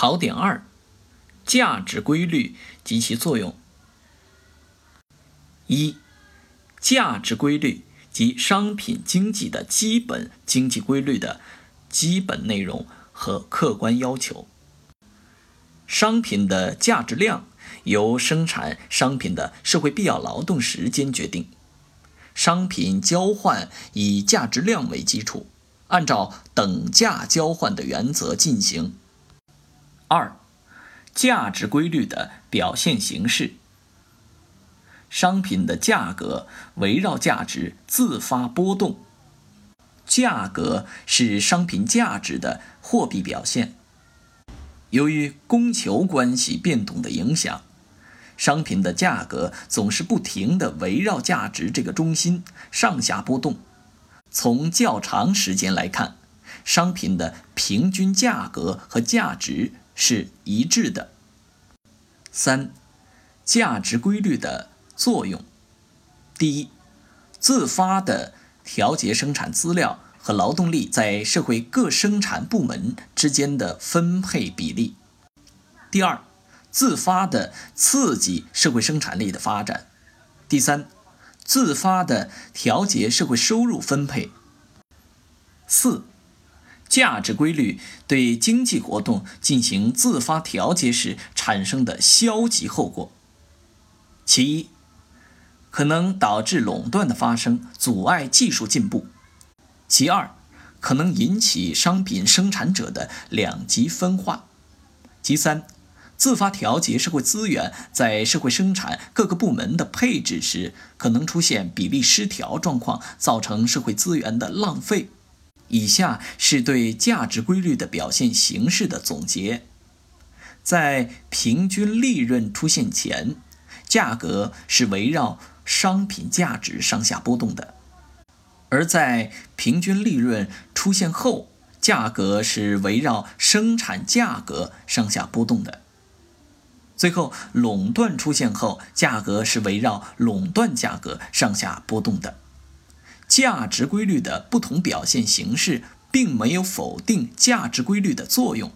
考点二：价值规律及其作用。一、价值规律及商品经济的基本经济规律的基本内容和客观要求。商品的价值量由生产商品的社会必要劳动时间决定。商品交换以价值量为基础，按照等价交换的原则进行。二、价值规律的表现形式。商品的价格围绕价值自发波动，价格是商品价值的货币表现。由于供求关系变动的影响。商品的价格总是不停地围绕价值这个中心上下波动。从较长时间来看，商品的平均价格和价值是一致的。三、价值规律的作用：第一，自发地调节生产资料和劳动力在社会各生产部门之间的分配比例；第二，自发的刺激社会生产力的发展。第三，自发的调节社会收入分配。四，价值规律对经济活动进行自发调节时产生的消极后果。其一，可能导致垄断的发生，阻碍技术进步；其二，可能引起商品生产者的两极分化；其三。自发调节社会资源在社会生产各个部门的配置时，可能出现比例失调状况，造成社会资源的浪费。以下是对价值规律的表现形式的总结：在平均利润出现前，价格是围绕商品价值上下波动的；而在平均利润出现后，价格是围绕生产价格上下波动的。最后，垄断出现后，价格是围绕垄断价格上下波动的。价值规律的不同表现形式，并没有否定价值规律的作用。